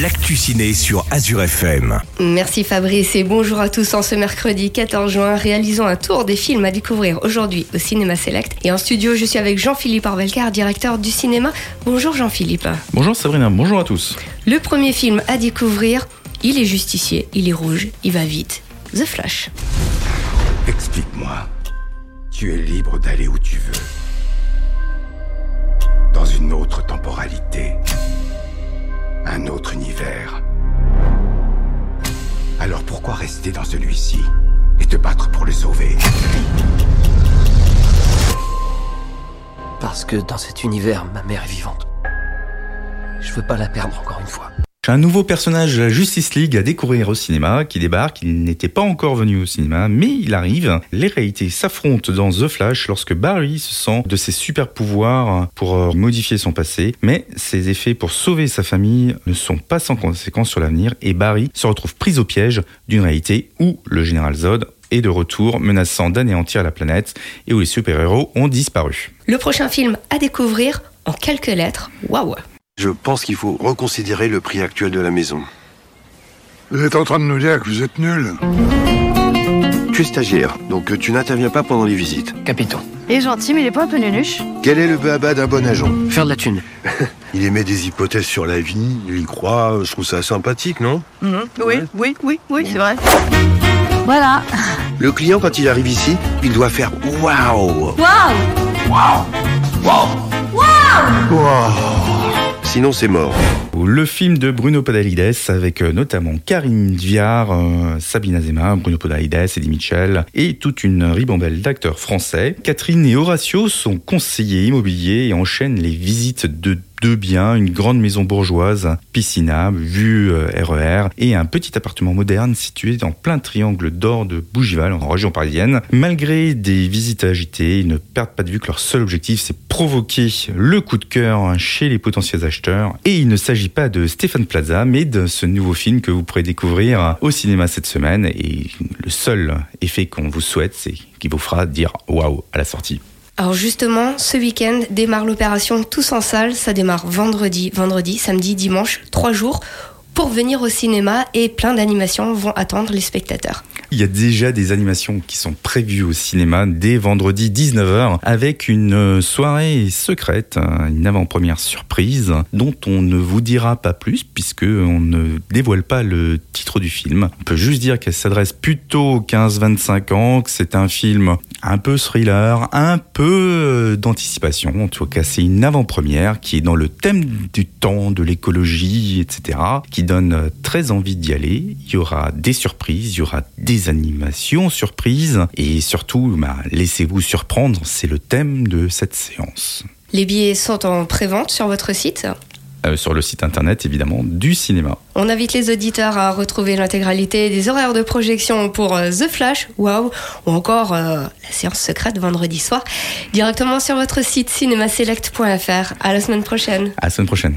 l'actu ciné sur Azure FM. Merci Fabrice et bonjour à tous en ce mercredi 14 juin. Réalisons un tour des films à découvrir aujourd'hui au Cinéma Select. Et en studio, je suis avec Jean-Philippe Arvelcar, directeur du cinéma. Bonjour Jean-Philippe. Bonjour Sabrina, bonjour à tous. Le premier film à découvrir, il est justicier, il est rouge, il va vite. The Flash. Explique-moi. Tu es libre d'aller où tu veux. Dans une autre temporalité. Un autre univers. Alors pourquoi rester dans celui-ci et te battre pour le sauver? Parce que dans cet univers, ma mère est vivante. Je veux pas la perdre encore une fois. Un nouveau personnage de la Justice League à découvrir au cinéma qui débarque. Il n'était pas encore venu au cinéma, mais il arrive. Les réalités s'affrontent dans The Flash lorsque Barry se sent de ses super pouvoirs pour euh, modifier son passé. Mais ses effets pour sauver sa famille ne sont pas sans conséquences sur l'avenir et Barry se retrouve pris au piège d'une réalité où le général Zod est de retour menaçant d'anéantir la planète et où les super-héros ont disparu. Le prochain film à découvrir en quelques lettres. Waouh Je pense qu'il faut reconsidérer le prix actuel de la maison. Vous êtes en train de nous dire que vous êtes nuls Tu es stagiaire, donc tu n'interviens pas pendant les visites. Capitaine, Il est gentil, mais il est pas un peu nunuche. Quel est le béaba d'un bon agent? Faire de la thune. Il émet des hypothèses sur la vie, il y croit, je trouve ça sympathique, non? Oui, oui, oui, oui, c'est vrai. Voilà. Le client, quand il arrive ici, il doit faire waouh Waouh Sinon, c'est mort. Le film de Bruno Podalides avec euh, notamment Karine Viard, euh, Sabine Azema, Bruno Podalides, Eddie Mitchell et toute une ribambelle d'acteurs français. Catherine et Horatio sont conseillers immobiliers et enchaînent les visites de deux biens, une grande maison bourgeoise, piscinable, vue euh, RER et un petit appartement moderne situé dans plein triangle d'or de Bougival en région parisienne. Malgré des visites agitées, ils ne perdent pas de vue que leur seul objectif c'est provoquer le coup de cœur chez les potentiels acheteurs. Et il ne s'agit pas de Stéphane Plaza, mais de ce nouveau film que vous pourrez découvrir au cinéma cette semaine. Et le seul effet qu'on vous souhaite, c'est qu'il vous fera dire waouh à la sortie. Alors justement, ce week-end démarre l'opération Tous en salle. Ça démarre vendredi, vendredi, samedi, dimanche, trois jours pour venir au cinéma et plein d'animations vont attendre les spectateurs. Il y a déjà des animations qui sont prévues au cinéma dès vendredi 19h avec une euh, soirée secrète, hein, une avant-première surprise dont on ne vous dira pas plus puisque on ne dévoile pas le titre du film. On peut juste dire qu'elle s'adresse plutôt aux 15-25 ans, que c'est un film un peu thriller, un peu euh, d'anticipation. En tout cas, c'est une avant-première qui est dans le thème du temps, de l'écologie, etc., qui donne euh, très envie d'y aller. Il y aura des surprises, il y aura des animations surprises et surtout, bah, laissez-vous surprendre, c'est le thème de cette séance. Les billets sont en pré-vente sur votre site. Euh, sur le site internet évidemment du cinéma. On invite les auditeurs à retrouver l'intégralité des horaires de projection pour euh, The Flash, Wow, ou encore euh, la séance secrète vendredi soir, directement sur votre site cinémaselect.fr. À la semaine prochaine. À la semaine prochaine.